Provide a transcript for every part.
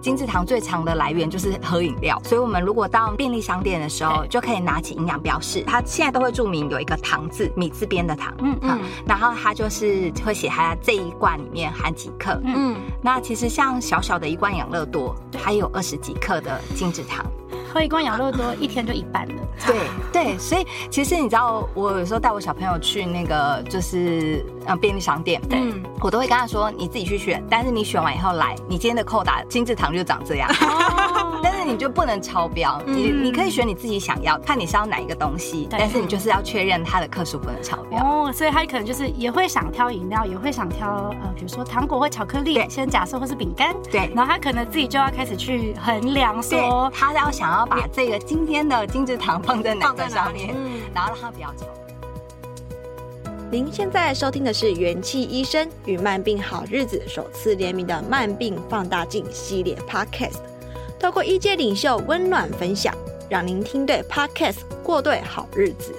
精制糖最常的来源就是喝饮料，所以我们如果到便利商店的时候，就可以拿起营养标示，它现在都会注明有一个糖字，米字边的糖，嗯嗯，然后它就是会写它这一罐里面含几克，嗯，那其实像小小的一罐养乐多，它有二十几克的精制糖。喝一罐养乐多，一天就一半了。对对，所以其实你知道，我有时候带我小朋友去那个就是呃便利商店，对，我都会跟他说，你自己去选，但是你选完以后来，你今天的扣打精制糖就长这样。但是你就不能超标，你你可以选你自己想要，看你是要哪一个东西，但是你就是要确认它的克数不能超标。哦，所以他可能就是也会想挑饮料，也会想挑呃，比如说糖果或巧克力，先假设或是饼干，对，然后他可能自己就要开始去衡量，说他要想要。把这个今天的金制糖放在哪个上面，嗯，然后让他不要超。您现在收听的是元气医生与慢病好日子首次联名的慢病放大镜系列 Podcast，透过医界领袖温暖分享，让您听对 Podcast 过对好日子。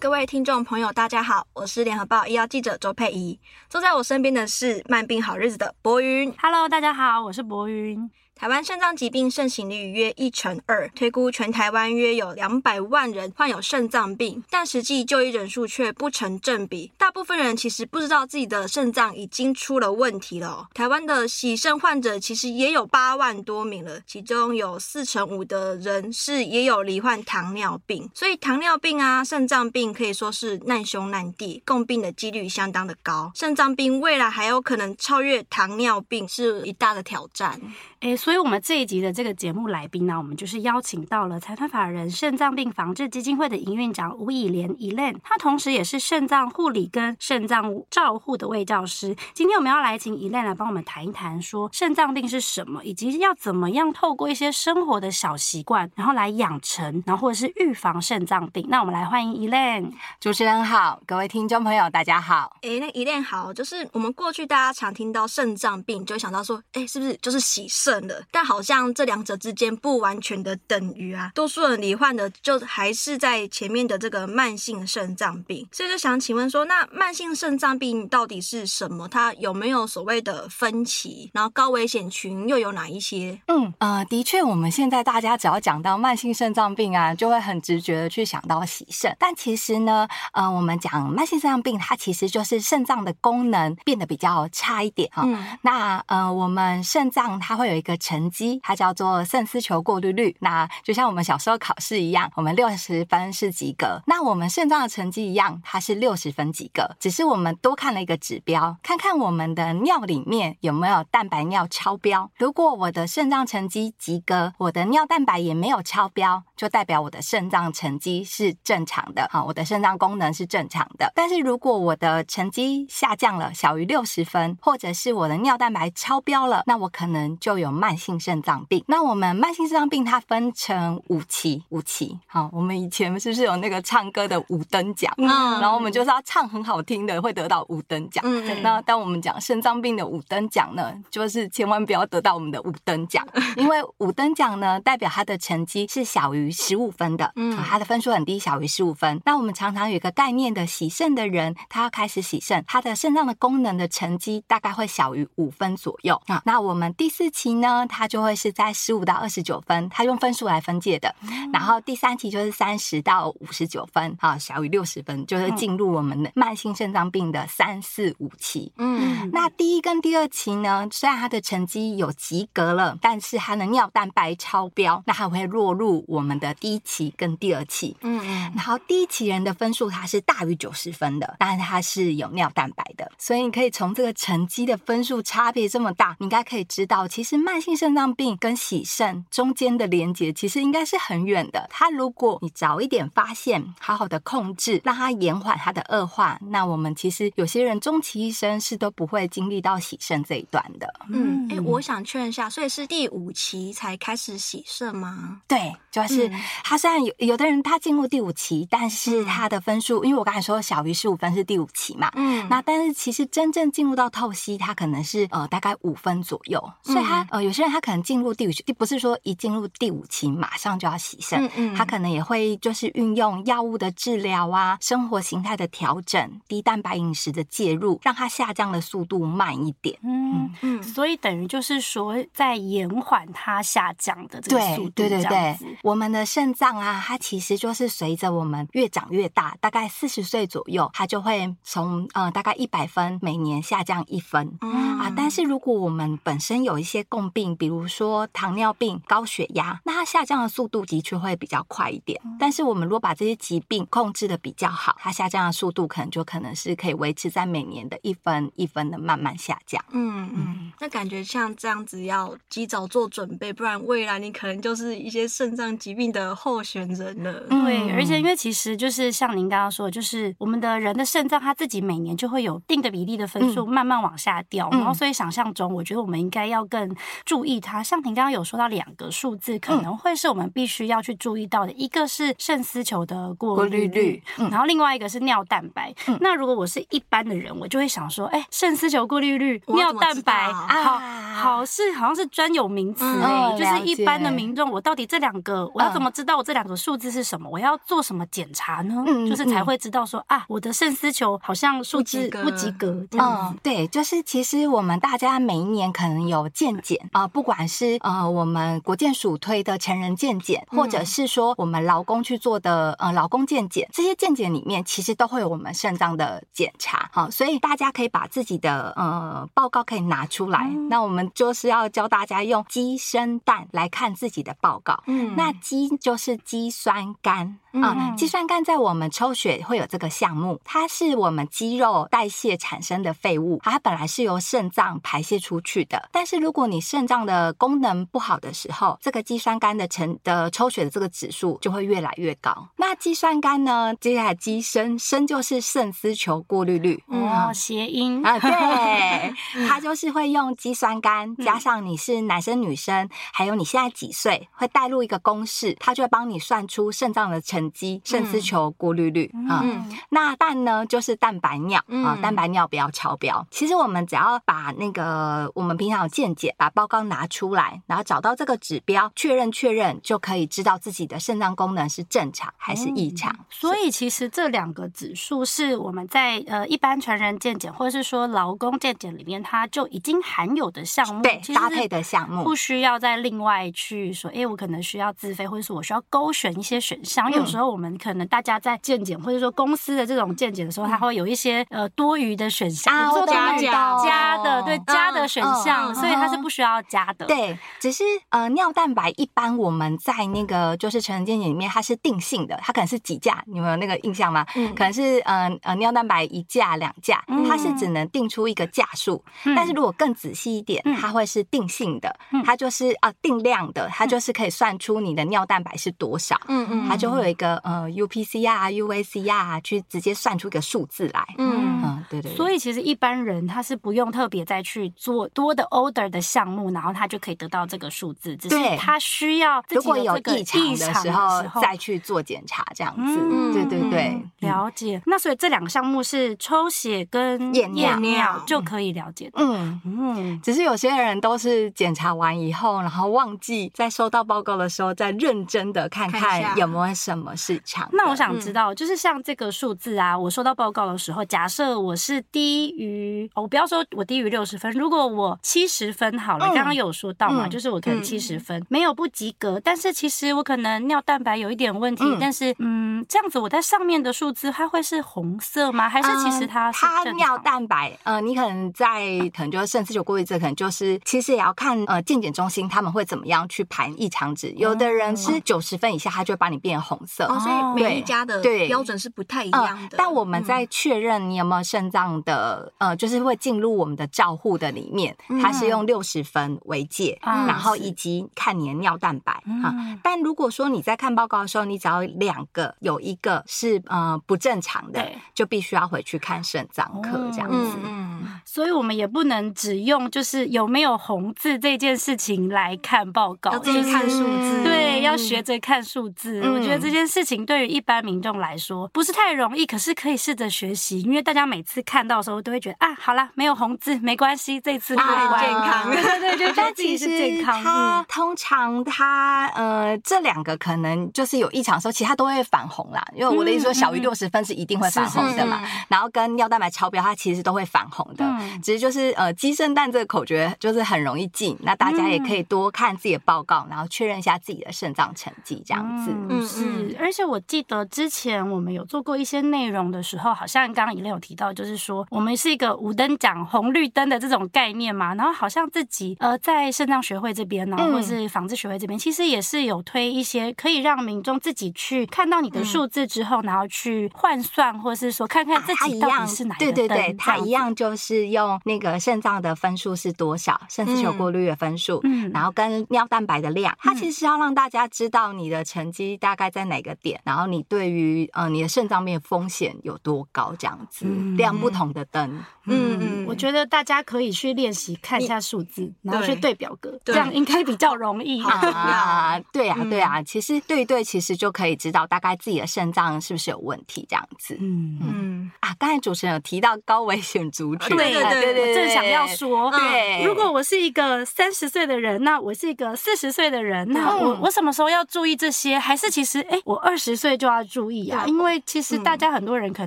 各位听众朋友，大家好，我是联合报医药记者周佩仪，坐在我身边的是慢病好日子的博云。Hello，大家好，我是博云。台湾肾脏疾病盛行率约一成二，推估全台湾约有两百万人患有肾脏病，但实际就医人数却不成正比。大部分人其实不知道自己的肾脏已经出了问题了。台湾的洗肾患者其实也有八万多名了，其中有四成五的人是也有罹患糖尿病，所以糖尿病啊、肾脏病可以说是难兄难弟，共病的几率相当的高。肾脏病未来还有可能超越糖尿病，是一大的挑战。诶，所以我们这一集的这个节目来宾呢，我们就是邀请到了财团法人肾脏病防治基金会的营运长吴以莲 Elaine，她同时也是肾脏护理跟肾脏照护的卫教师。今天我们要来请 Elaine 来帮我们谈一谈，说肾脏病是什么，以及要怎么样透过一些生活的小习惯，然后来养成，然后或者是预防肾脏病。那我们来欢迎 Elaine。主持人好，各位听众朋友大家好。诶，那 Elaine 好，就是我们过去大家常听到肾脏病，就会想到说，诶，是不是就是洗肾的？但好像这两者之间不完全的等于啊，多数人罹患的就还是在前面的这个慢性肾脏病，所以就想请问说，那慢性肾脏病到底是什么？它有没有所谓的分歧？然后高危险群又有哪一些？嗯呃，的确，我们现在大家只要讲到慢性肾脏病啊，就会很直觉的去想到洗肾。但其实呢，呃，我们讲慢性肾脏病，它其实就是肾脏的功能变得比较差一点哈。嗯、那呃，我们肾脏它会有。一个成绩，它叫做肾丝球过滤率。那就像我们小时候考试一样，我们六十分是及格。那我们肾脏的成绩一样，它是六十分及格。只是我们多看了一个指标，看看我们的尿里面有没有蛋白尿超标。如果我的肾脏成绩及格，我的尿蛋白也没有超标，就代表我的肾脏成绩是正常的。好，我的肾脏功能是正常的。但是如果我的成绩下降了，小于六十分，或者是我的尿蛋白超标了，那我可能就有。慢性肾脏病，那我们慢性肾脏病它分成五期，五期。好，我们以前是不是有那个唱歌的五等奖？嗯，然后我们就是要唱很好听的，会得到五等奖。嗯，那当我们讲肾脏病的五等奖呢，就是千万不要得到我们的五等奖，因为五等奖呢代表他的成绩是小于十五分的，嗯，他的分数很低，小于十五分。那我们常常有一个概念的，洗肾的人，他要开始洗肾，他的肾脏的功能的成绩大概会小于五分左右啊。那我们第四期。呢，它就会是在十五到二十九分，它用分数来分界的。嗯、然后第三期就是三十到五十九分，啊，小于六十分，就是进入我们的慢性肾脏病的三四五期。嗯，那第一跟第二期呢，虽然他的成绩有及格了，但是他的尿蛋白超标，那它会落入我们的第一期跟第二期。嗯嗯，然后第一期人的分数它是大于九十分的，但是它是有尿蛋白的，所以你可以从这个成绩的分数差别这么大，你应该可以知道，其实慢慢性肾脏病跟洗肾中间的连接其实应该是很远的。它如果你早一点发现，好好的控制，让它延缓它的恶化，那我们其实有些人终其一生是都不会经历到洗肾这一段的。嗯，哎、欸，我想确认一下，所以是第五期才开始洗肾吗？对，就是他虽然有有的人他进入第五期，但是他的分数，因为我刚才说小于十五分是第五期嘛，嗯，那但是其实真正进入到透析，他可能是呃大概五分左右，所以他呃。有些人他可能进入第五期，不是说一进入第五期马上就要洗肾，嗯嗯，他可能也会就是运用药物的治疗啊，生活形态的调整，低蛋白饮食的介入，让它下降的速度慢一点。嗯嗯，所以等于就是说，在延缓它下降的这个速度。对对对对，我们的肾脏啊，它其实就是随着我们越长越大，大概四十岁左右，它就会从呃大概一百分每年下降一分。嗯啊，但是如果我们本身有一些共病，比如说糖尿病、高血压，那它下降的速度的确会比较快一点。但是我们如果把这些疾病控制的比较好，它下降的速度可能就可能是可以维持在每年的一分一分的慢慢下降。嗯嗯，那感觉像这样子要及早做准备，不然未来你可能就是一些肾脏疾病的候选人了。对，而且因为其实就是像您刚刚说的，就是我们的人的肾脏它自己每年就会有定的比例的分数慢慢往下掉，然后所以想象中，我觉得我们应该要更注意它。像您刚刚有说到两个数字，可能会是我们必须要去注意到的，一个是肾丝球的过滤率，然后另外一个是尿蛋白。那如果我是一般的人，我就会想说，哎，肾丝球过滤率、尿蛋白，好好是好像是专有名词哎，就是一般的民众，我到底这两个我要怎么知道我这两个数字是什么？我要做什么检查呢？就是才会知道说啊，我的肾丝球好像数字不及格这样子。对，就是其实我们大家每一年可能有健检啊，不管是呃我们国健署推的成人健检，或者是说我们劳工去做的呃劳工健检，这些健检里面其实都会有我们肾脏的检查。好，所以大家可以把自己的呃报告可以拿出来。嗯、那我们就是要教大家用鸡生蛋来看自己的报告。嗯，那鸡就是肌酸酐。啊，肌酸酐在我们抽血会有这个项目，它是我们肌肉代谢产生的废物，它本来是由肾脏排泄出去的。但是如果你肾脏的功能不好的时候，这个肌酸酐的成的抽血的这个指数就会越来越高。那肌酸酐呢？接下来肌生生就是肾丝球过滤率，哦，谐音啊，对，它就是会用肌酸酐加上你是男生女生，还有你现在几岁，会带入一个公式，它就会帮你算出肾脏的成。肌肾丝球过滤率啊，那蛋呢就是蛋白尿啊，蛋白尿不要超标。其实我们只要把那个我们平常有健检，把报告拿出来，然后找到这个指标，确认确认，就可以知道自己的肾脏功能是正常还是异常。嗯、所以其实这两个指数是我们在呃一般成人健检或者是说劳工健检里面，它就已经含有的项目，对，搭配的项目，不需要再另外去说，哎，我可能需要自费，或者是我需要勾选一些选项，有时候我们可能大家在健检或者说公司的这种健检的时候，它会有一些呃多余的选项，加加加的，对加的选项，所以它是不需要加的。对，只是呃尿蛋白一般我们在那个就是成人健检里面它是定性的，它可能是几价，你们有那个印象吗？嗯，可能是呃呃尿蛋白一价两价，它是只能定出一个价数。但是如果更仔细一点，它会是定性的，它就是啊定量的，它就是可以算出你的尿蛋白是多少。嗯嗯，它就会有一个呃。UPC 啊，UAC 啊，去直接算出一个数字来。嗯嗯，对对。所以其实一般人他是不用特别再去做多的 order 的项目，然后他就可以得到这个数字。只是他需要如果有异常的时候再去做检查，这样子。对对对，了解。那所以这两个项目是抽血跟验尿就可以了解的。嗯嗯。只是有些人都是检查完以后，然后忘记在收到报告的时候再认真的看看有没有什么事情。那我想知道，就是像这个数字啊，我收到报告的时候，假设我是低于，我不要说我低于六十分，如果我七十分好了，刚刚有说到嘛，就是我可能七十分没有不及格，但是其实我可能尿蛋白有一点问题，但是嗯，这样子我在上面的数字它会是红色吗？还是其实它是它尿蛋白？呃，你可能在可能就是肾丝球过滤这可能就是其实也要看呃健检中心他们会怎么样去排异常值，有的人是九十分以下，他就会把你变红色，所以。每一家的标准是不太一样的，呃、但我们在确认你有没有肾脏的，呃，就是会进入我们的照护的里面，它是用六十分为界，嗯、然后以及看你的尿蛋白、嗯、啊。但如果说你在看报告的时候，你只要两个有一个是呃不正常的，就必须要回去看肾脏科这样子。嗯，嗯，所以我们也不能只用就是有没有红字这件事情来看报告，要自己看数字，对，要学着看数字。嗯、我觉得这件事情对于一般民众来说不是太容易，可是可以试着学习，因为大家每次看到的时候都会觉得啊，好啦，没有红字没关系，这次很健康，对对对，但其实它通常它呃这两个可能就是有异常的时候，其他都会反红啦。因为我的意思说，小于六十分是一定会反红的嘛，然后跟尿蛋白超标，它其实都会反红的。只是就是呃鸡生蛋这个口诀就是很容易记，那大家也可以多看自己的报告，然后确认一下自己的肾脏成绩这样子。嗯，是。而且我记得之前我们有做过一些内容的时候，好像刚刚 Elaine 有提到，就是说我们是一个五灯奖红绿灯的这种概念嘛，然后好像自己呃在肾脏学会这边呢，或者是防治学会这边，其实也是有推一些可以让民众自己去看到你的数字之后，然后去换算，或者是说看看自己到底是哪一个灯。对对对，它一样就是用那个肾脏的分数是多少，肾丝球过滤的分数，嗯，然后跟尿蛋白的量，它其实是要让大家知道你的成绩大概在哪个点，然后你对于呃你的肾脏病风险有多高这样子，亮不同的灯。嗯嗯，我觉得大家可以去练习看一下数字，然后去对表格，这样应该比较容易啊。对啊，对啊，其实对对，其实就可以知道大概自己的肾脏是不是有问题这样子。嗯嗯啊，刚才主持人有提到高危险族群，对对对对，正想要说，对，如果我是一个三十岁的人，那我是一个四十岁的人，那我我什么时候要注意这些？还是其实哎，我二十岁就要注意啊？因为其实大家很多人可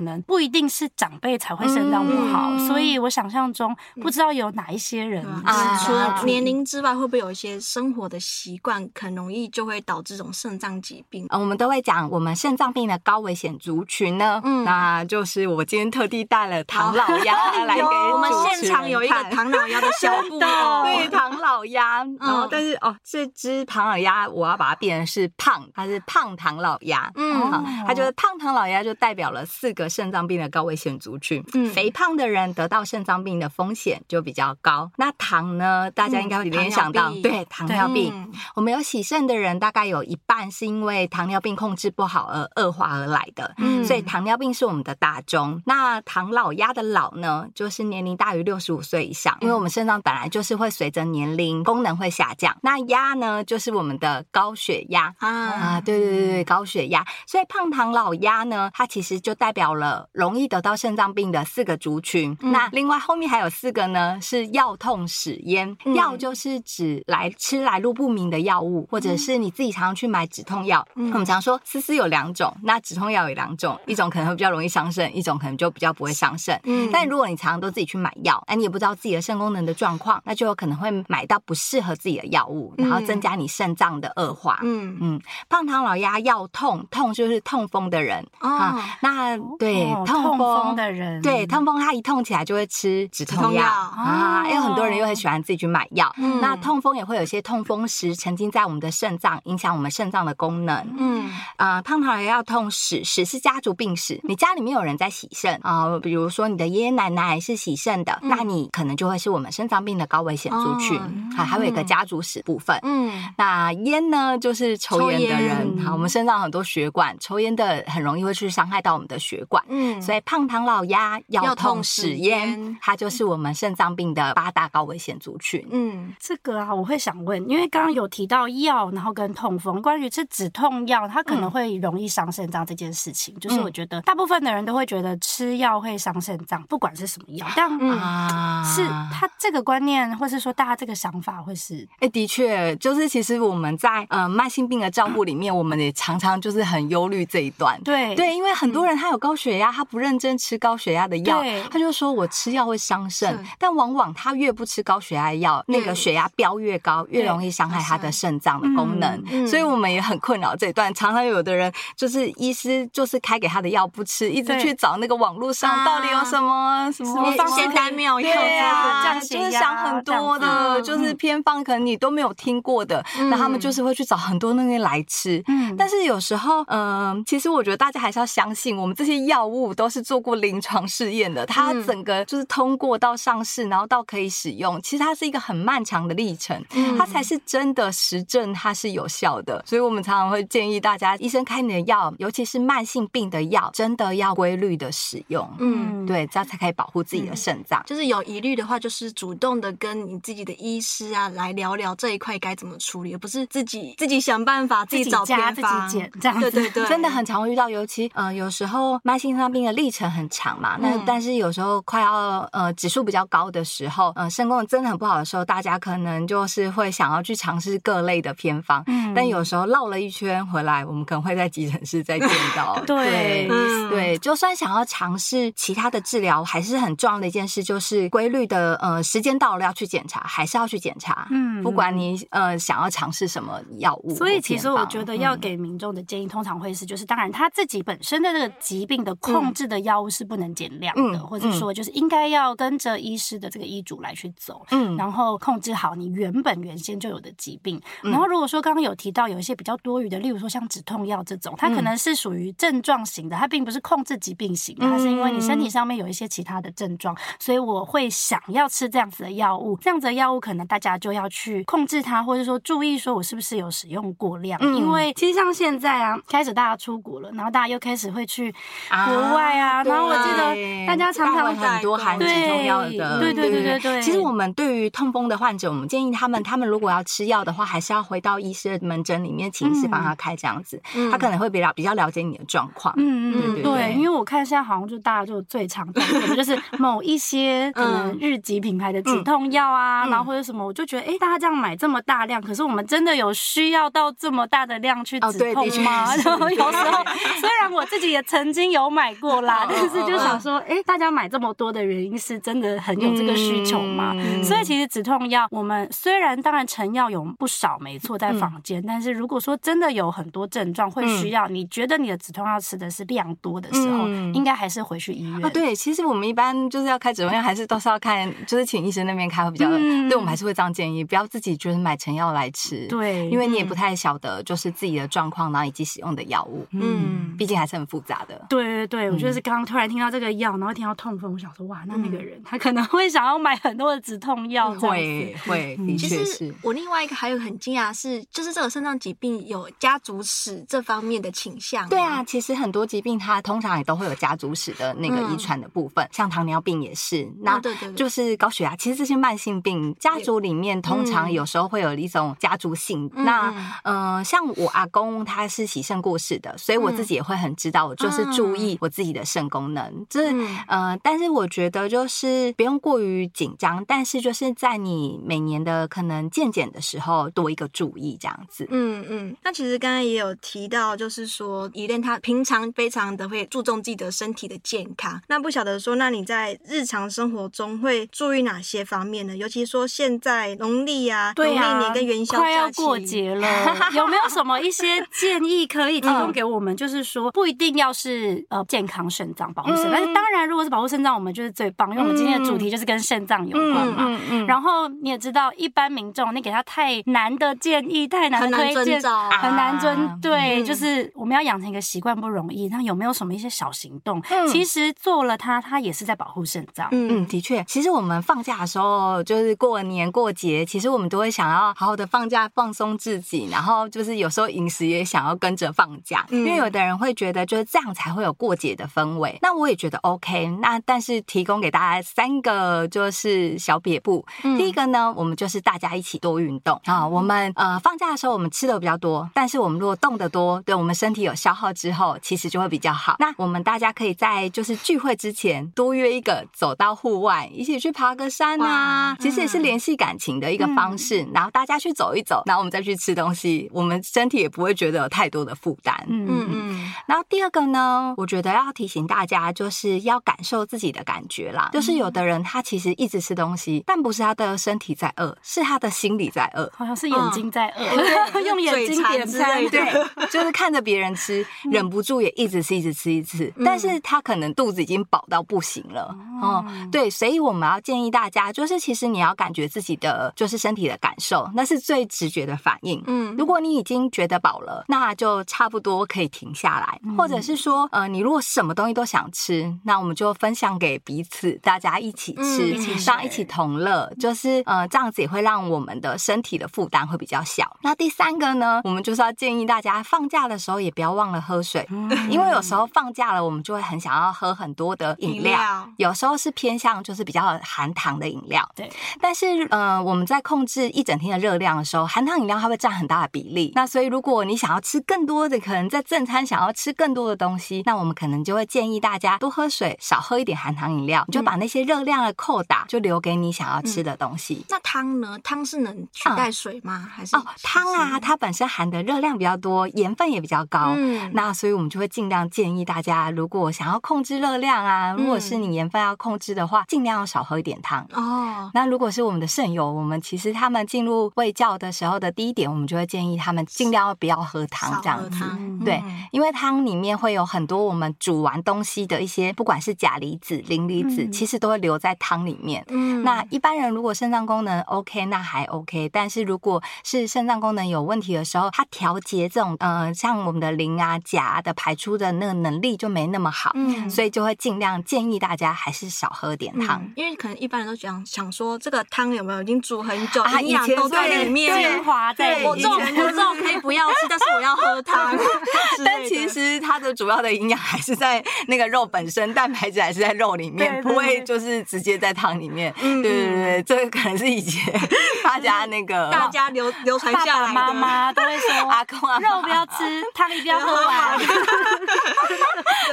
能不一定是长辈才会肾脏不好。所以，我想象中不知道有哪一些人啊，除了年龄之外，会不会有一些生活的习惯，很容易就会导致这种肾脏疾病？嗯，我们都会讲我们肾脏病的高危险族群呢。嗯，那就是我今天特地带了唐老鸭 来给我们现场有一个唐老鸭的小布偶，对，唐老鸭。然后，但是哦，这只唐老鸭我要把它变成是胖，它是胖唐老鸭。嗯，它就是胖唐老鸭，就代表了四个肾脏病的高危险族群。嗯，肥胖的人。得到肾脏病的风险就比较高。那糖呢？大家应该会联想到，对，糖尿病。我们有洗肾的人，大概有一半是因为糖尿病控制不好而恶化而来的。嗯，所以糖尿病是我们的大宗。那唐老鸭的老呢，就是年龄大于六十五岁以上，因为我们肾脏本来就是会随着年龄功能会下降。那鸭呢，就是我们的高血压啊，对对对对，高血压。所以胖唐老鸭呢，它其实就代表了容易得到肾脏病的四个族群。那另外后面还有四个呢，是药痛使烟。药就是指来吃来路不明的药物，或者是你自己常常去买止痛药。我们常说思思有两种，那止痛药有两种，一种可能会比较容易伤肾，一种可能就比较不会伤肾。嗯，但如果你常常都自己去买药，那，你也不知道自己的肾功能的状况，那就有可能会买到不适合自己的药物，然后增加你肾脏的恶化。嗯嗯，胖唐老鸭药痛，痛就是痛风的人啊。那对痛风的人，对痛风，他一痛起来就会吃止痛药啊，因为很多人又很喜欢自己去买药。那痛风也会有一些痛风石沉积在我们的肾脏，影响我们肾脏的功能。嗯啊，胖唐老鸭痛史，史是家族病史。你家里面有人在洗肾啊，比如说你的爷爷奶奶是洗肾的，那你可能就会是我们肾脏病的高危险族群。好，还有一个家族史部分。嗯，那烟呢，就是抽烟的人。好，我们身上很多血管，抽烟的很容易会去伤害到我们的血管。嗯，所以胖唐老鸭要痛史烟。它就是我们肾脏病的八大高危险族群。嗯，这个啊，我会想问，因为刚刚有提到药，然后跟痛风，关于吃止痛药，它可能会容易伤肾脏这件事情，嗯、就是我觉得大部分的人都会觉得吃药会伤肾脏，不管是什么药。但嗯，是他这个观念，或是说大家这个想法，会是？哎、欸，的确，就是其实我们在呃慢性病的照顾里面，我们也常常就是很忧虑这一段。对对，因为很多人他有高血压，他不认真吃高血压的药，对他就说我吃。药会伤肾，但往往他越不吃高血压药，那个血压飙越高，越容易伤害他的肾脏的功能。所以我们也很困扰这一段。常常有的人就是医师就是开给他的药不吃，一直去找那个网络上到底有什么什么仙丹妙药，对啊，就是想很多的，就是偏方，可能你都没有听过的，那他们就是会去找很多那些来吃。嗯，但是有时候，嗯，其实我觉得大家还是要相信，我们这些药物都是做过临床试验的，它整个就是。通过到上市，然后到可以使用，其实它是一个很漫长的历程，嗯、它才是真的实证它是有效的。所以我们常常会建议大家，医生开你的药，尤其是慢性病的药，真的要规律的使用。嗯，对，这样才可以保护自己的肾脏。就是有疑虑的话，就是主动的跟你自己的医师啊来聊聊这一块该怎么处理，而不是自己自己想办法，自己找偏方。自己这样子。对对对，真的很常会遇到，尤其呃有时候慢性肾脏病的历程很长嘛，那、嗯、但是有时候快要呃指数比较高的时候，呃肾功能真的很不好的时候，大家可能就是会想要去尝试各类的偏方，嗯，但有时候绕了一圈回来，我们可能会在急诊室再见到。对，对，对，就算想要尝试其他的治疗，还是很重要的一件事，就是规律的呃时间到了要去检查，还是要去检查，嗯，不管你呃想要尝试什么药物。所以其实我觉得要给民众的建议，通常会是就是当然他自己本身的这个疾病的控制的药物是不能减量的，嗯、或者说就是应该要跟着医师的这个医嘱来去走，嗯，然后控制好你原本原先就有的疾病。嗯、然后如果说刚刚有提到有一些比较多余的，例如说像止痛药这种，它可能是属于症状型的，它并不是控制疾病型的，它是因为你身体上面有一些其他的症状，所以我会想要吃这样子的药物。这样子的药物可能大家就要去控制它，或者说注意说我是不是有使用过量，嗯、因为其实像现在啊，开始大家出国了，然后大家又开始会去国外啊，啊然后我记得大家常常很多含止痛药的，对对对对。其实我们对于痛风的患者，我们建议他们，他们如果要吃药的话，还是要回到医师的门诊里面，请医师帮他开这样子，嗯、他可能会比较比较了解你的状况。嗯嗯，对，因为我看现在好像就大家就最常见的就是某一些可能日籍品牌的止痛药啊，嗯、然后或者什么，我就觉得哎、欸，大家这样买这么大量，可是我们真的有需要到这么大的量去止痛吗？哦、然后有时候虽然我自己也曾经有买过啦，但是就想说，哎、欸，大家买这么多的原因是真的很有这个需求吗？嗯、所以其实止痛药，我们虽然当然成药有不少，没错，在房间，嗯、但是如果说真的有很多症状会需要，你觉得你的止痛药吃的是量多的时候，嗯、应该还是回去医院。啊，对，其实我们一般就是要开止痛药，还是都是要看，就是请医生那边开会比较。嗯、对，我们还是会这样建议，不要自己就是买成药来吃。对，因为你也不太晓得就是自己的状况，然后以及使用的药物。嗯，毕竟还是很复杂的。对对对，我觉得是刚刚突然听到这个药，然后听到痛风，我想说哇，那那个人他可能会想要买很多的止痛药。会会，的确是。我另外一个还有很惊讶是，就是这个肾脏疾病有家族史这方面的倾向。对啊，其实很多疾病它通常也都会有家族史的那个遗传的部分，像糖尿病也是。那对对，就是高血压，其实这些慢性病家族里面通常有时候会有一种家族性。那呃，像我阿公他是洗肾过世的，所以我自己也会很知道，我就是注意我自己的肾功能。就是呃，但是我觉得就是不用过于紧张，但是就是在你每年的可能健检的时候多一个注意这样子。嗯嗯。那其实刚刚也有提到，就是说，Elaine 他平常非常的会注重自己的身体的健康。那不晓得说，那你在日常生活中会注意哪些方面呢？尤其说现在农历啊，对啊，农历年跟元宵快要过节了，有没有什么一些建议可以提供给我们？就是说，不一定要是呃健康肾脏保护肾，但是当然，如果是保护肾脏，我们就是最棒，因为我们今天的主题就是跟肾脏有关嘛。嗯嗯。然后你也知道，一般民众你给他太难的建议，太难的推荐，很难遵。对，就是我们要养成一个习惯不容易。那有没有什么一些小行动？其实做了它，它也是在保护肾脏。嗯，的确，其实我们放假的时候，就是过年过节，其实我们都会想要好好的放假，放松自己，然后就是有时候饮食也想要跟着放假，因为有的人会觉得就是这样才会有过节的氛围。那我也觉得 OK。那但是提供给大家三个就是小撇步。第一个呢，我们就是大家一起多运动啊。我们呃放假的时候，我们吃的比较多，但是我们如果动得多，对我们身体有消耗之后，其实就会比较好。那我们大家可以在就是聚会之前多约一个，走到户外一起去爬个山啊，其实也是联系感情的一个方式。然后大家去走一走，然后我们再去吃东西，我们身体也不会觉得有太多的负担。嗯嗯嗯。然后第二个呢，我觉得要提醒大家，就是要感受自己的感觉啦。就是有的人他其实一直吃东西，但不是他的身体在饿，是他的心理在饿，好像是眼睛在饿，用眼睛点餐，对，就是看着别人吃，忍不住也一直吃，一直吃，一直吃，但是他可能肚子已经饱到不行了。哦，对，所以我们要建议大家，就是其实你要感觉自己的就是身体的感受，那是最直觉的反应。嗯，如果你已经觉得饱了，那就差不多可以停下来，或者是说，呃，你如果什么东西都想吃，那我们就分享给彼此，大家一起吃，一起上，一起同乐，就是呃，这样子也会让我们的身体的负担会比较小。那第三个呢，我们就是要建议大家放假的时候也不要忘了喝水，因为有时候放假了，我们就会很想要喝很多的饮料，有时候是偏向就是比较含糖的饮料。对，但是呃，我们在控制一整天的热量的时候，含糖饮料它会占很大的比例。那所以如果你想要吃吃更多的，可能在正餐想要吃更多的东西，那我们可能就会建议大家多喝水，少喝一点含糖饮料，你就把那些热量的扣打就留给你想要吃的东西。汤呢？汤是能取代水吗？嗯、还是哦，汤啊，它本身含的热量比较多，盐分也比较高。嗯，那所以我们就会尽量建议大家，如果想要控制热量啊，如果是你盐分要控制的话，尽量要少喝一点汤。哦，那如果是我们的肾友，我们其实他们进入胃教的时候的第一点，我们就会建议他们尽量不要喝汤这样子。对，因为汤里面会有很多我们煮完东西的一些，不管是钾离子、磷离子，其实都会留在汤里面。嗯，那一般人如果肾脏功能 OK，那还 OK。但是如果是肾脏功能有问题的时候，它调节这种呃，像我们的磷啊、钾的排出的那个能力就没那么好。嗯，所以就会尽量建议大家还是少喝点汤，因为可能一般人都想想说，这个汤有没有已经煮很久，营养都在里面，精华在里面。我这种我这种可以不要吃，但是我要喝汤。但其实它的主要的营养还是在那个肉本身，蛋白质还是在肉里面，不会就是直接在汤里面。对对对，这个可能是以前 大家那个 大家流流传下来的，妈妈都会说 阿公啊，肉不要吃，汤一定要喝完。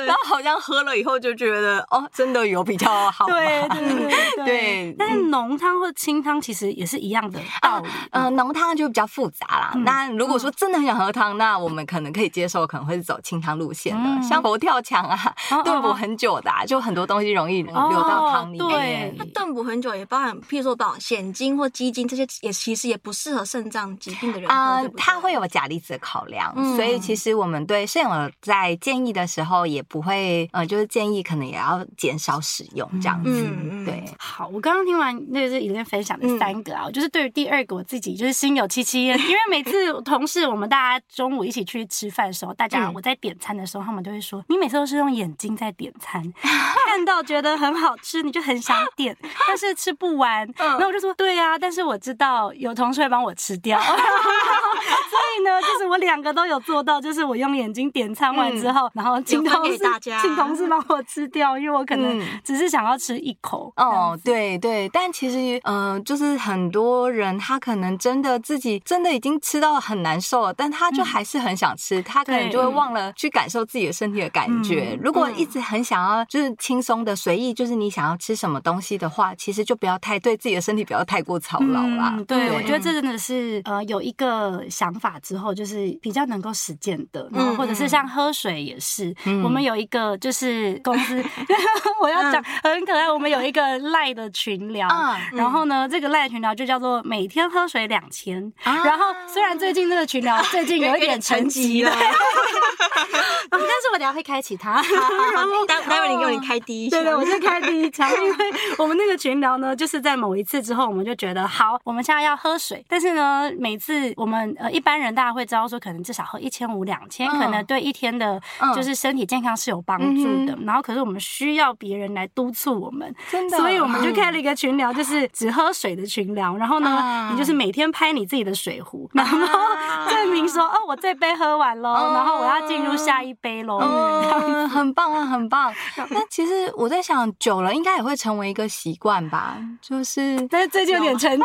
然后好像喝了以后就觉得哦，真的有比较好。对对对。但是浓汤或清汤其实也是一样的道理。嗯，浓汤就比较复杂啦。那如果说真的很想喝汤，那我们可能可以接受，可能会是走清汤路线的，像佛跳墙啊，炖补很久的，就很多东西容易流到汤里面。对那炖补很久也包含，譬如说到蚬精或鸡精这些，也其实也不适合肾脏疾病的人啊。它会有钾离子的考量，所以其实我们对肾友在建议的时候也不会，呃，就是建议可能也要减少使用这样子。对，好，我刚刚听完那个是里面分享的三个啊，就是对于第二个我自己就是心有戚戚焉，因为每次 同事我们大家中午一起去吃饭的时候，大家我在点餐的时候，他们都会说，你每次都是用眼睛在点餐，看到觉得很好吃，你就很想点，但是吃不完。然后我就说，对呀，但是我知道有同事会帮我吃掉，所以呢，就是我两个都有做到，就是我用眼睛点餐完之后，然后请同事请同事帮我吃掉，因为我可能只是想要吃一口。哦，对对，但其实，嗯、呃，就是很多人他可能真的自己真的已经吃到很难受了，但他就还是很想吃，嗯、他可能就会忘了去感受自己的身体的感觉。嗯、如果一直很想要就是轻松的随意，就是你想要吃什么东西的话，其实就不要太对自己的身体不要太过操劳啦。嗯、对，对我觉得这真的是呃有一个想法之后，就是比较能够实践的。然后或者是像喝水也是，嗯、我们有一个就是公司，我要讲很可爱，我们有一个。赖的群聊，然后呢，这个赖群聊就叫做每天喝水两千。然后虽然最近这个群聊最近有一点沉寂了，但是我等下会开启它。待待会你给我开第一枪，对对，我先开第一枪，因为我们那个群聊呢，就是在某一次之后，我们就觉得好，我们现在要喝水，但是呢，每次我们呃一般人大家会知道说，可能至少喝一千五两千，可能对一天的就是身体健康是有帮助的。然后可是我们需要别人来督促我们，真的。所以我们就开了一个群聊，就是只喝水的群聊。然后呢，你就是每天拍你自己的水壶，然后证明说，哦，我这杯喝完喽，然后我要进入下一杯喽。嗯，很棒啊，很棒。那其实我在想，久了应该也会成为一个习惯吧。就是，但是最近有点沉寂，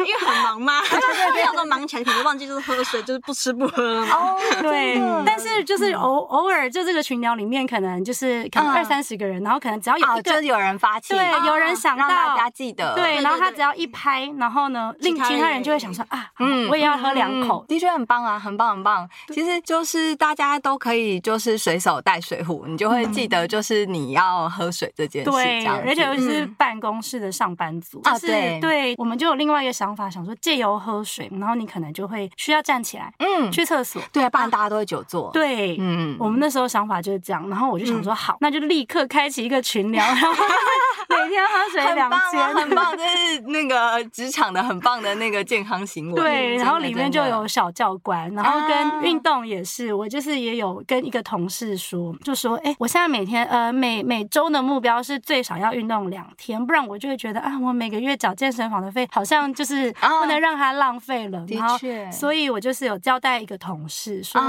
因为很忙嘛。对 对对，有时候忙起来可能忘记就是喝水，就是不吃不喝了嘛。哦，对。但是就是偶偶尔就这个群聊里面，可能就是可能二三十个人，然后可能只要有一个有人发起，对，有人想到让大家记得，对，然后他只要一拍，然后呢，令其他人就会想说啊，嗯，我也要喝两口，的确很棒啊，很棒很棒。其实就是大家都可以就是随手带水壶，你就会记得就是你要喝水这件事。对，而且尤其是办公室的上班族啊，对，对，我们就有另外一个想法，想说借由喝水，然后你可能就会需要站起来，嗯，去厕所，对，不然大家都会久坐。对，嗯，我们那时候想法就是这样，然后我就想说好，那就立刻开启一个群聊。每天喝水两千，很棒，这是那个职场的很棒的那个健康行为。对，然后里面就有小教官，然后跟运动也是，我就是也有跟一个同事说，就说，哎，我现在每天呃每每周的目标是最少要运动两天，不然我就会觉得啊，我每个月缴健身房的费好像就是不能让他浪费了。的确，所以我就是有交代一个同事说，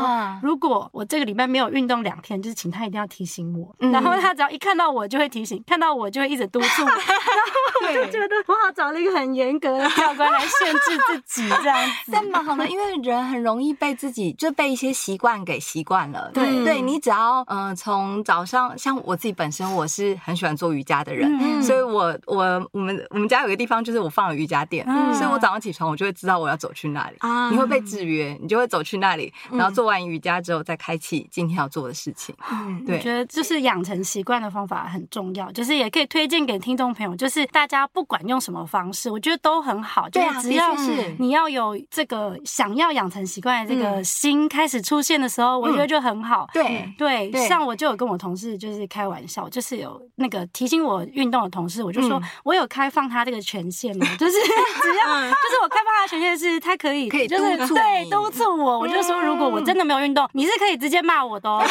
如果我这个礼拜没有运动两天，就是请他一定要提醒我。然后他只要一看到我就会提醒，看到我就会一直。督促，然后我就觉得我好找了一个很严格的教官来限制自己 这样子。但蛮好的，因为人很容易被自己就被一些习惯给习惯了。对，嗯、对你只要嗯、呃、从早上，像我自己本身我是很喜欢做瑜伽的人，嗯、所以我我我们我们家有个地方就是我放了瑜伽垫，嗯、所以我早上起床我就会知道我要走去那里。啊、你会被制约，你就会走去那里，然后做完瑜伽之后再开启今天要做的事情。嗯，对，我觉得就是养成习惯的方法很重要，就是也可以推荐给听众朋友，就是大家不管用什么方式，我觉得都很好。对只要是你要有这个想要养成习惯的这个心开始出现的时候，我觉得就很好。对对，像我就有跟我同事就是开玩笑，就是有那个提醒我运动的同事，我就说我有开放他这个权限嘛，就是 只要就是我开发他的权限是他可以可以就是对督促我，我就说如果我真的没有运动，你是可以直接骂我的哦。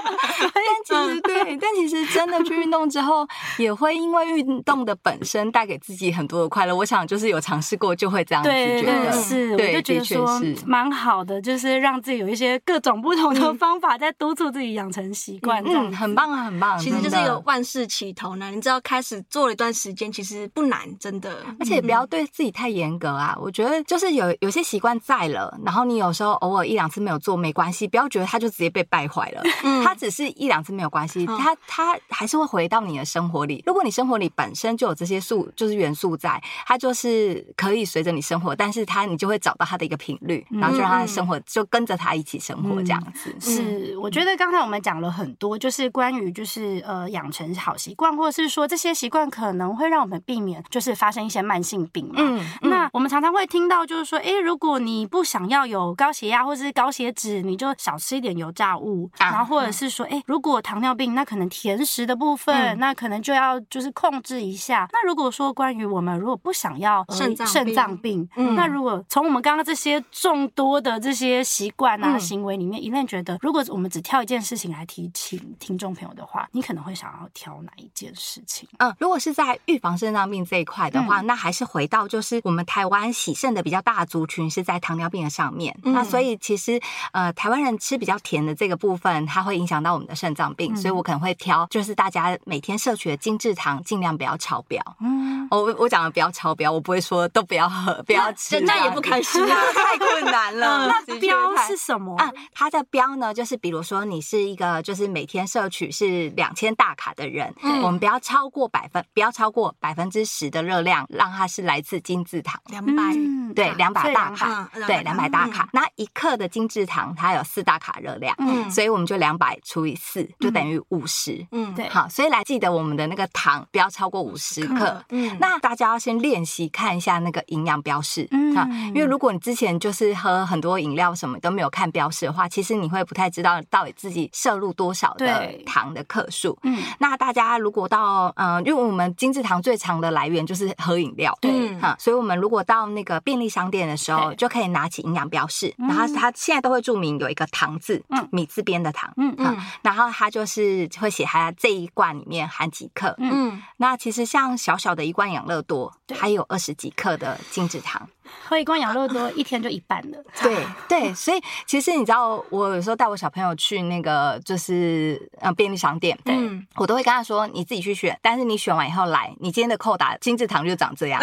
但其实对，但其实真的去运动之后，也会因为运动的本身带给自己很多的快乐。我想就是有尝试过，就会这样子觉得。是，我就觉得说蛮好的，就是让自己有一些各种不同的方法，在督促自己养成习惯。嗯，很棒啊，很棒。其实就是一个万事起头难，你知道开始做了一段时间，其实不难，真的。而且不要对自己太严格啊。我觉得就是有有些习惯在了，然后你有时候偶尔一两次没有做没关系，不要觉得它就直接被败坏了。嗯，它只是一两次没有关系，它它还是会回到你的生活里。如果你生活里本身就有这些素，就是元素在，它就是可以随着你生活，但是它你就会找到它的一个频率，然后就让它的生活就跟着它一起生活这样子。嗯、是，我觉得刚才我们讲了很多，就是关于就是呃养成好习惯，或者是说这些习惯可能会让我们避免就是发生一些慢性病嘛。嗯，嗯那我们常常会听到就是说，哎、欸，如果你不想要有高血压或是高血脂，你就少吃一点油炸物，啊、然后或者是说，哎、欸，如果糖尿病，那可能甜食的部分，嗯、那可能就要就是控制一下。那如果说关于我们如果不想要肾脏肾脏病，嗯、那如果从我们刚刚这些众多的这些习惯啊、嗯、行为里面，Elaine 觉得，如果我们只挑一件事情来提醒听众朋友的话，你可能会想要挑哪一件事情？嗯，如果是在预防肾脏病这一块的话，嗯、那还是回到就是我们台湾喜肾的比较大族群是在糖尿病的上面。嗯、那所以其实呃，台湾人吃比较甜的这个部分，它会影响到我们的肾脏病，嗯、所以我可能会挑就是大家每天摄取的精制糖尽量不要超标。嗯，我我讲的不要超标，我不会说都不要喝，不要吃，那也不开心啊，太困难了。那标是什么啊？它的标呢，就是比如说你是一个就是每天摄取是两千大卡的人，嗯、我们不要超过百分，不要超过百分之十的热量，让它是来自精制糖。两百、嗯，对，两百大卡，对，两百大卡。那一克的精制糖它有四大卡热量，嗯，所以我们就两百除以四，就等于五十。嗯，对，好，所以来记得我们的那个糖不要超过五十克。嗯，那大家要先练习看一下那个营养标示，嗯，因为如果你之前就是喝很多饮料什么都没有看标示的话，其实你会不太知道到底自己摄入多少的糖的克数。嗯，那大家如果到嗯，因为我们精制糖最长的来源就是喝饮料，对，哈，所以我们如果到那个便利商店的时候，就可以拿起营养标示，然后它现在都会注明有一个糖字，嗯，米字边的糖，嗯嗯，然后他就是会写他这一罐里面含几克，嗯，那其实像小小的一罐养乐多，还有二十几克的精制糖。喝一罐养乐多，一天就一半了。对对，所以其实你知道，我有时候带我小朋友去那个就是呃便利商店，对，我都会跟他说，你自己去选，但是你选完以后来，你今天的扣打精制糖就长这样。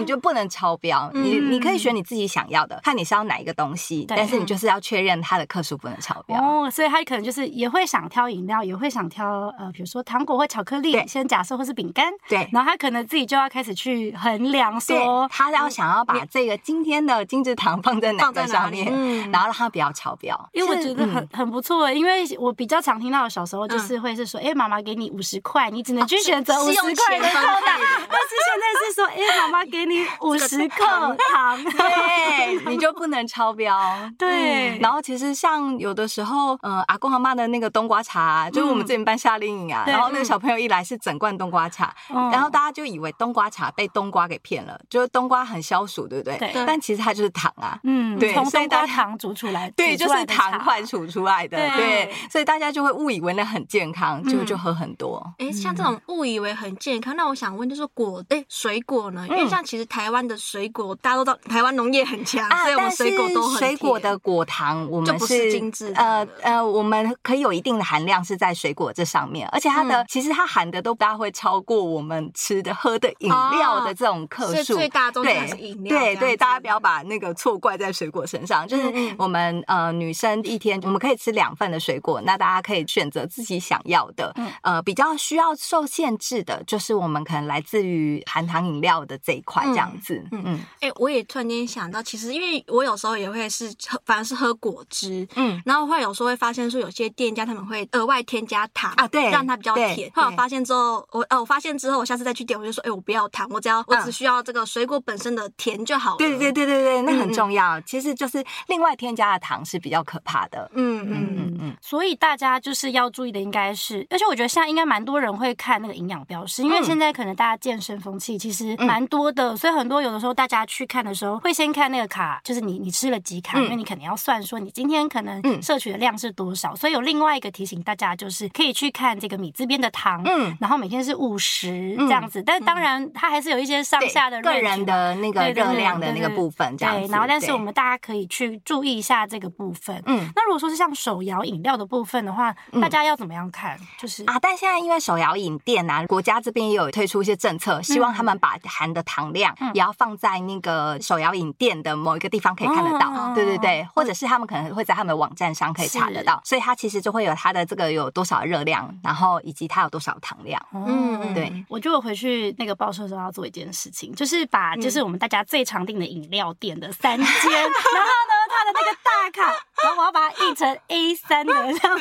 你就不能超标，你你可以选你自己想要的，看你是要哪一个东西，但是你就是要确认它的克数不能超标。哦，所以他可能就是也会想挑饮料，也会想挑呃，比如说糖果或巧克力，先假设或是饼干，对，然后他可能自己就要开始去衡量说，他要。想要把这个今天的精制糖放在哪个上面，嗯、然后让它不要超标，因为我觉得很、嗯、很不错。因为我比较常听到的小时候就是会是说，哎、嗯，妈妈给你五十块，你只能去选择五十块的扣打。但是现在是说，哎，妈妈给你 五十克糖，对，你就不能超标。对、嗯，然后其实像有的时候，嗯，阿公阿妈的那个冬瓜茶，就是我们之前办夏令营啊，嗯、然后那个小朋友一来是整罐冬瓜茶，嗯、然后大家就以为冬瓜茶被冬瓜给骗了，就是冬瓜很。消暑对不对？对。但其实它就是糖啊，嗯，对，从冬瓜糖煮出来，对，就是糖块煮出来的，对，所以大家就会误以为那很健康，就就喝很多。哎，像这种误以为很健康，那我想问，就是果，哎，水果呢？因为像其其实台湾的水果大家都知道，台湾农业很强，啊，所以我们水果都很水果的果糖，我们不是精致的呃呃，我们可以有一定的含量是在水果这上面，而且它的、嗯、其实它含的都不大会超过我们吃的喝的饮料的这种克数，哦、所以最大宗还是饮料。对对，大家不要把那个错怪在水果身上，就是我们呃女生一天我们可以吃两份的水果，那大家可以选择自己想要的，呃，比较需要受限制的，就是我们可能来自于含糖饮料的这一块这样子。嗯嗯，哎、欸，我也突然间想到，其实因为我有时候也会是喝，反而是喝果汁，嗯，然后会有时候会发现说，有些店家他们会额外添加糖啊，对，让它比较甜。后来我发现之后，我呃，我发现之后，我下次再去点，我就说，哎、欸，我不要糖，我只要我只需要这个水果本身的甜就好了。对对对对对，那很重要。嗯、其实就是另外添加的糖是比较可怕的。嗯嗯嗯嗯，所以大家就是要注意的，应该是，而且我觉得现在应该蛮多人会看那个营养标识，因为现在可能大家健身风气其实蛮多的，嗯、所以很多有的时候大家去看的时候，会先看那个卡，就是你你吃了几卡，嗯、因为你肯定要算说你今天可能摄取的量是多少，所以有另外一个提醒大家，就是可以去看这个米字边的糖，嗯，然后每天是五十这样子，但当然它还是有一些上下的个人的那个热量的那个部分这样子，对，然后但是我们大家可以去注意一下这个部分，嗯，那如果说是像手摇饮料的部分的话，大家要怎么样看？就是啊，但现在因为手摇饮店啊，国家这边也有推出一些政策，希望他们把含的糖量也要放在那个手摇饮店的某一个地方可以看得到，对对对，或者是他们可能会在他们的网站上可以查得到，所以它其实就会有它的这个有多少热量，然后以及它有多少糖量。嗯，对，我就回去那个报社的时候要做一件事情，就是把就是我们大家最常订的饮料店的三间，然后呢，它的那个大卡，然后我要把它印成 A 三的 这样，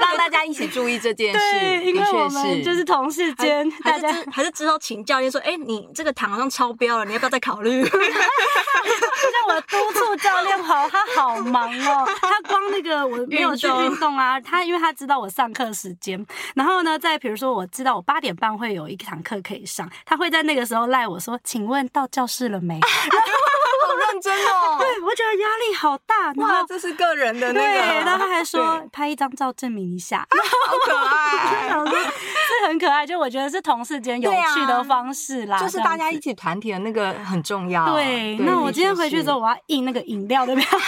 让大家一起注意这件事。对，因为我们就是同事间，大家还是之后请教练说，哎，你这个糖好像超标了，你要不要再考虑？就像我督促教练好，他好忙哦，他光那个我没有去运动啊，他因为他知道我上课时间，然后呢，再比如说我知道我八点半会有一堂课可以上，他会在那个时候赖我说，请问到教室了没？好认真哦，对，我觉得压力好大。哇，这是个人的那个。对，然后他还说拍一张照证明一下，好可爱，是 很可爱。就我觉得是同事间有趣的方式啦，就是大家一起团体的那个很重要。对，那我今天回去之后，我要印那个饮料的标识。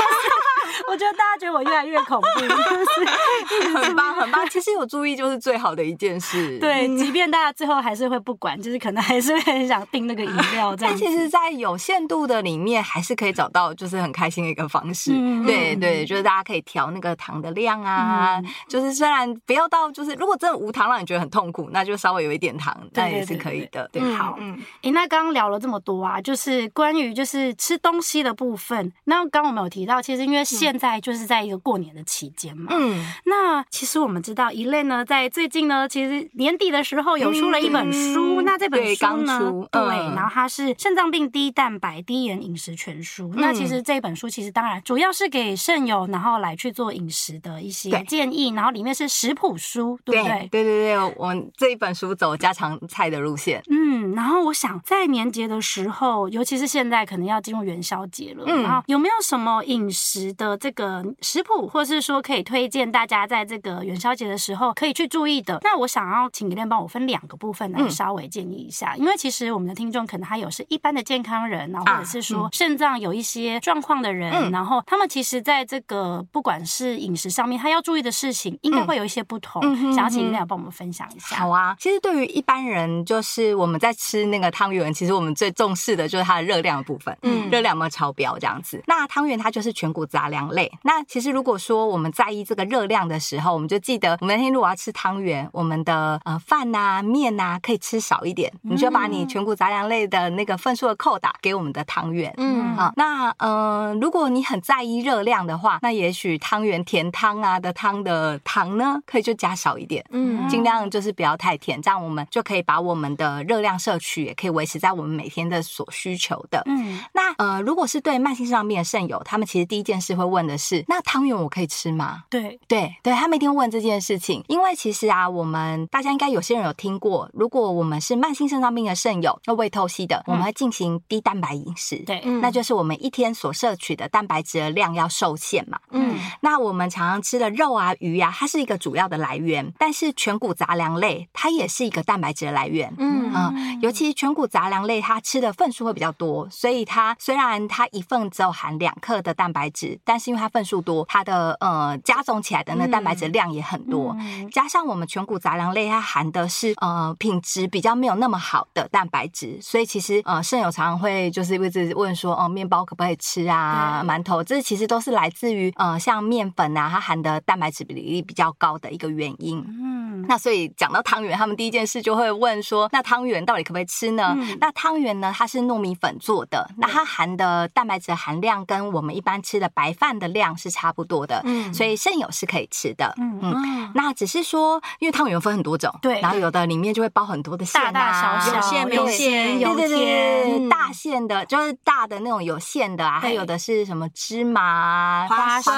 我觉得大家觉得我越来越恐怖，就是 很棒很棒。其实有注意就是最好的一件事。对，即便大家最后还是会不管，就是可能还是会很想订那个饮料这样。但其实，在有限度的里面，还是可以找到就是很开心的一个方式。嗯、对对，就是大家可以调那个糖的量啊，嗯、就是虽然不要到就是如果真的无糖让你觉得很痛苦，那就稍微有一点糖，那也是可以的。对，好。那刚刚聊了这么多啊，就是关于就是吃东西的部分。那刚刚我们有提到，其实因为现在就是在一个过年的期间嘛，嗯，那其实我们知道，Elaine 呢，在最近呢，其实年底的时候有出了一本书，嗯、那这本书呢，对，对，然后它是肾脏病低蛋白低盐饮食全书。嗯、那其实这本书其实当然主要是给肾友，然后来去做饮食的一些建议，然后里面是食谱书，对不对？对对对，我这一本书走家常菜的路线，嗯，然后我想在年节的时候，尤其是现在可能要进入元宵节了，嗯，然后有没有什么饮食的这个食谱，或是说可以推荐大家在这个元宵节的时候可以去注意的。那我想要请 Elaine 帮我分两个部分来稍微建议一下，嗯、因为其实我们的听众可能还有是一般的健康人，然后或者是说肾脏有一些状况的人，嗯、然后他们其实在这个不管是饮食上面，他要注意的事情应该会有一些不同。嗯、想要请 Elaine 帮我们分享一下。好啊，其实对于一般人，就是我们在吃那个汤圆，其实我们最重视的就是它的热量的部分，嗯，热量有没有超标这样子。那汤圆它就是全谷杂粮类，那其实如果说我们在意这个热量的时候，我们就记得，我们那天如果要吃汤圆，我们的呃饭呐、面呐可以吃少一点，你就把你全谷杂粮类的那个份数的扣打给我们的汤圆。嗯，好，那呃，如果你很在意热量的话，那也许汤圆甜汤啊的汤的糖呢，可以就加少一点，嗯，尽量就是不要太甜，这样我们就可以把我们的热量摄取也可以维持在我们每天的所需求的。嗯，那呃，如果是对慢性肾脏病的肾友，他们其实第一件事会问的是，那汤圆我可以吃吗？对。对对，他们一定会问这件事情，因为其实啊，我们大家应该有些人有听过，如果我们是慢性肾脏病的肾友，那胃透析的，我们会进行低蛋白饮食，对，那就是我们一天所摄取的蛋白质的量要受限嘛，嗯，那我们常常吃的肉啊、鱼啊，它是一个主要的来源，但是全谷杂粮类类，它也是一个蛋白质的来源。嗯啊、呃，尤其全谷杂粮类，它吃的份数会比较多，所以它虽然它一份只有含两克的蛋白质，但是因为它份数多，它的呃加总起来的那蛋白质量也很多。嗯、加上我们全谷杂粮类，它含的是呃品质比较没有那么好的蛋白质，所以其实呃肾友常常会就是一直问说，哦、呃，面包可不可以吃啊？馒头，这其实都是来自于呃像面粉啊，它含的蛋白质比例比较高的一个原因。嗯，那所以讲到汤圆，他们第一件事就会问说，那汤圆到底可不可以吃呢？嗯、那汤圆呢，它是糯米粉做的，那它含的蛋白质含量跟我们一般吃的白饭的量是差不多的，嗯，所以肾友是可以吃的，嗯嗯。那只是说，因为汤圆分很多种，对，然后有的里面就会包很多的馅啊，大大小小，有馅没馅，对对对，大馅的，就是大的那种有馅的啊，还有的是什么芝麻、花生，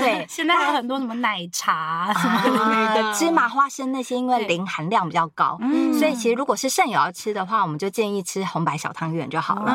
对，现在还有很多什么奶茶什么的，芝麻、花生那些，因为磷含量比较高，所以其实如果是肾友要吃的话，我们就建议吃红白小汤圆就好了，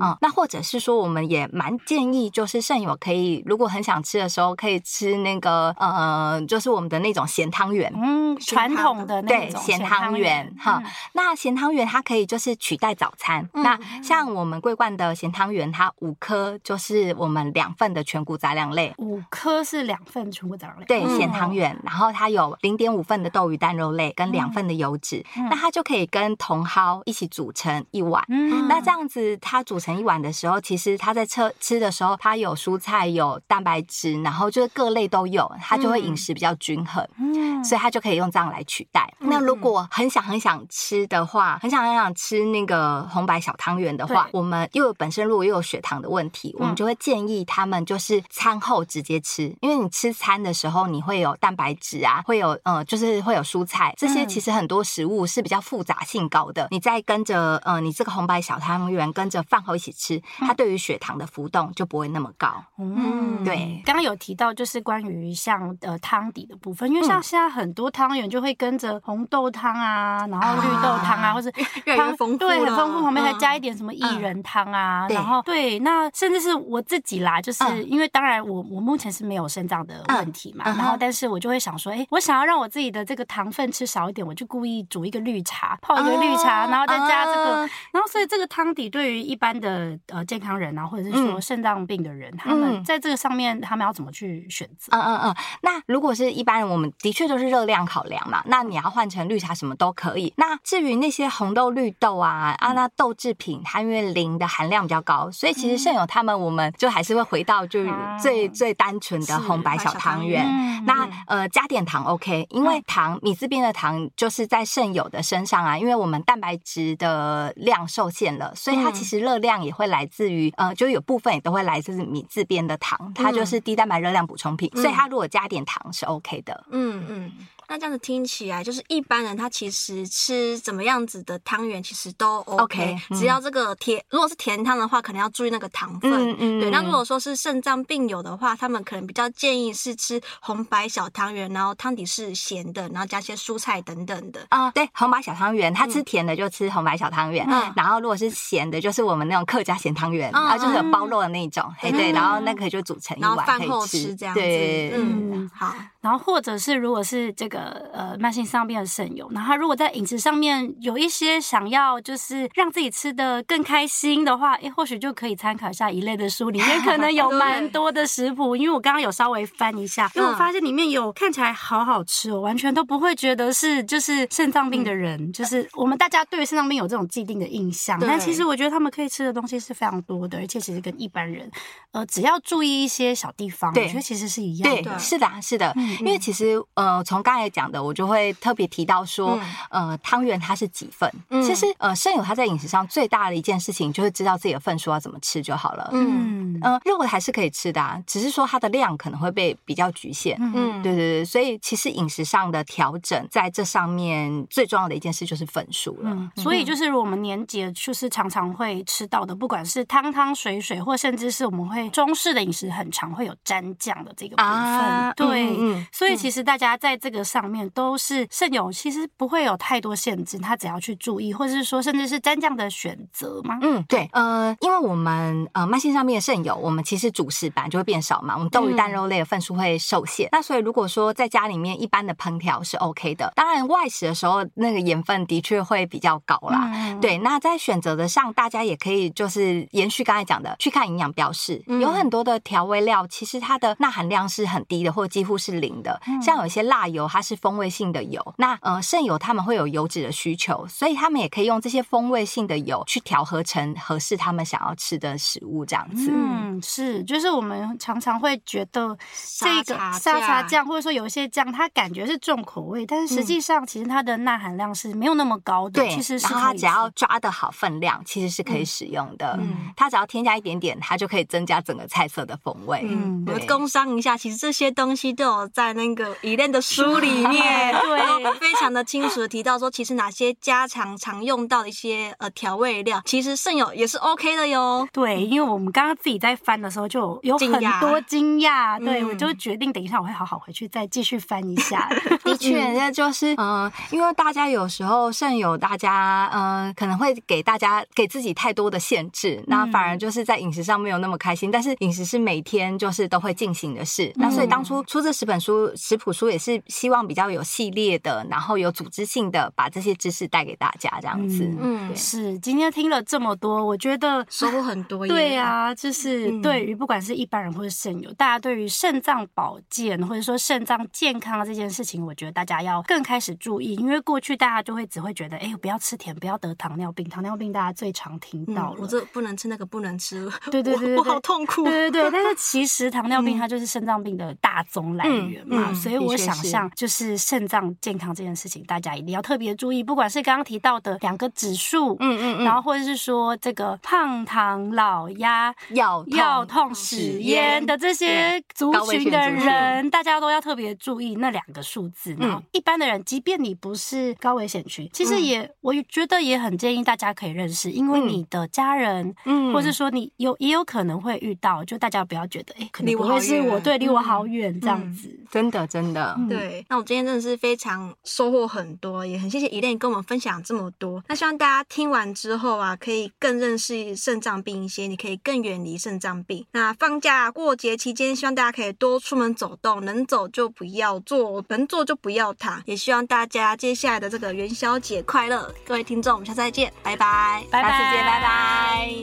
嗯，那或者是说，我们也蛮建议，就是肾友可以，如果很想吃的时候，可以吃那个呃，就是我们的那种咸汤圆，嗯，传统的那种咸汤圆哈。那咸汤圆它可以就是取代早餐。那像我们桂冠的咸汤圆，它五颗就是我们两份的全谷杂粮类，五颗是两份全谷杂粮类，对，咸汤圆。然后它有零点五份的豆鱼蛋肉类跟两份的油脂，那它就可以跟茼蒿一起煮成一碗。那这样子它煮成一碗的时候，其实它在吃吃的时候，它有蔬菜有蛋白质，然后就是各类都有，它就会饮食比较均衡。嗯，所以它就可以用这样来取代。那如果很想很想吃的话，很想很想吃那个红白小汤圆的话，我们又有本身如果又有血糖的问题，我们就会建议他们就是餐后直接吃，因为你吃餐的时候你会有蛋白质啊，会有呃就是会有蔬菜，这些其实很多食物是比较复杂性高的。你再跟着呃你这个红白小汤圆跟着饭后一起吃，它对于血糖的浮动就不会那么高。嗯，对。刚刚有提到就是关于像呃汤底的部分，因为像现在很多汤圆就会跟着红豆汤啊，然后绿豆汤啊，或是越来越丰富，对，很丰富，旁边还加一点什么薏仁汤啊，然后对，那甚至是我自己啦，就是因为当然我我目前是没有肾脏的问题嘛，然后但是我就会想说，哎，我想要让我自己的这个糖分吃少一点，我就故意煮一个绿茶，泡一个绿茶，然后再加这个，然后所以这个汤底对于一般的呃健康人啊，或者是说肾脏病的人，他们在这个上面他们要怎么去选择？嗯嗯嗯。那如果是一般人，我们的确都是热量考量嘛，那你要换成绿茶什么都可以。那至于那些红豆、绿豆啊啊，那豆制品，它因为磷的含量比较高，所以其实肾友他们，我们就还是会回到就是最最单纯的红白小汤圆。那呃加点糖 OK，因为糖米字边的糖就是在肾友的身上啊，因为我们蛋白质的量受限了，所以它其实热量也会来自于呃，就有部分也都会来自米字边的糖，它就是低蛋白热量补充品，所以它如果加点糖是 OK 的。嗯嗯。那这样子听起来，就是一般人他其实吃怎么样子的汤圆，其实都 OK，只要这个甜，如果是甜汤的话，可能要注意那个糖分。嗯嗯。对，那如果说是肾脏病友的话，他们可能比较建议是吃红白小汤圆，然后汤底是咸的，然后加些蔬菜等等的。啊，对，红白小汤圆，他吃甜的就吃红白小汤圆，嗯，然后如果是咸的，就是我们那种客家咸汤圆，啊，就是有包肉的那种，嘿，对，然后那个就煮成一碗可以吃。饭后吃这样子。对，嗯，好。然后或者是如果是这个呃慢性肾脏病的肾友，那他如果在饮食上面有一些想要就是让自己吃的更开心的话，诶，或许就可以参考一下一类的书，里面可能有 蛮多的食谱。因为我刚刚有稍微翻一下，因为我发现里面有看起来好好吃哦，完全都不会觉得是就是肾脏病的人，嗯、就是我们大家对于肾脏病有这种既定的印象，对但其实我觉得他们可以吃的东西是非常多的，而且其实跟一般人呃只要注意一些小地方，我觉得其实是一样的。对，是的，是的。嗯因为其实，呃，从刚才讲的，我就会特别提到说，呃，汤圆它是几份？其实，呃，肾友他在饮食上最大的一件事情，就是知道自己的份数要怎么吃就好了。嗯，呃，肉还是可以吃的，啊，只是说它的量可能会被比较局限。嗯，对对对，所以其实饮食上的调整，在这上面最重要的一件事就是份数了。所以就是我们年节就是常常会吃到的，不管是汤汤水水，或甚至是我们会中式的饮食，很常会有沾酱的这个部分。对，嗯。所以其实大家在这个上面都是肾友，其实不会有太多限制，他只要去注意，或者是说甚至是蘸酱的选择吗？嗯，对，呃，因为我们呃慢性上面的肾友，我们其实主食版就会变少嘛，我们豆鱼蛋肉类的份数会受限。嗯、那所以如果说在家里面一般的烹调是 OK 的，当然外食的时候那个盐分的确会比较高啦。嗯、对，那在选择的上，大家也可以就是延续刚才讲的，去看营养标示，嗯、有很多的调味料其实它的钠含量是很低的，或几乎是零像有些辣油，它是风味性的油，那呃肾油他们会有油脂的需求，所以他们也可以用这些风味性的油去调和成合适他们想要吃的食物，这样子。嗯，是，就是我们常常会觉得这个沙茶酱，或者说有一些酱，它感觉是重口味，但是实际上其实它的钠含量是没有那么高的。对，其实是然后它只要抓得好分量，其实是可以使用的。嗯，它只要添加一点点，它就可以增加整个菜色的风味。嗯，我工商一下，其实这些东西都有在那个 Elaine 的书里面，对，非常的清楚的提到说，其实哪些家常常用到的一些呃调味料，其实肾友也是 OK 的哟。对，因为我们刚刚自己在翻的时候就有很多惊讶，对，我就决定等一下我会好好回去再继续翻一下。的确，那就是嗯，因为大家有时候肾友，大家嗯可能会给大家给自己太多的限制，那反而就是在饮食上没有那么开心。但是饮食是每天就是都会进行的事，那所以当初出这十本书食谱书也是希望比较有系列的，然后有组织性的把这些知识带给大家这样子。嗯，是今天听了这么多，我觉得 收获很多。对啊，就是对于不管是一般人或者肾友，大家对于肾脏保健或者说肾脏健康这件事情，我觉得大家要更开始注意，因为过去大家就会只会觉得，哎，不要吃甜，不要得糖尿病。糖尿病大家最常听到了，我这不能吃那个不能吃，对对对，我好痛苦。对对对，但是 其实糖尿病它就是肾脏病的大宗来源嘛，所以我想象就是肾脏健康这件事情，大家一定要特别注意，不管是刚刚提到的两个指数，嗯嗯嗯，然后或者是说这个胖糖老压药药痛史烟的这些族群的人，大家都要特别注意那两个数字。然后一般的人，即便你不是高危险区，其实也我觉得也很建议大家可以认识，因为你的家人，嗯，或者说你有也有可能会遇到，就大家不要觉得哎，可能不会是我，对，离我好远这样子，真的真的，对。那我今天真的是非常收获很多，也很谢谢 Elaine 跟我们分享这么多。那希望大家听完之后啊，可以更认识肾脏病一些，你可以更远离肾脏病。那放假过节期间，希望大家可以多出门走动，能走就不要坐，能坐就不要躺。也希望大家接下来的这个元宵节快乐，各位听众，我们下次再见，拜拜，拜拜，下次见，拜拜。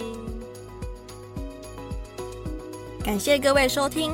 感谢各位收听，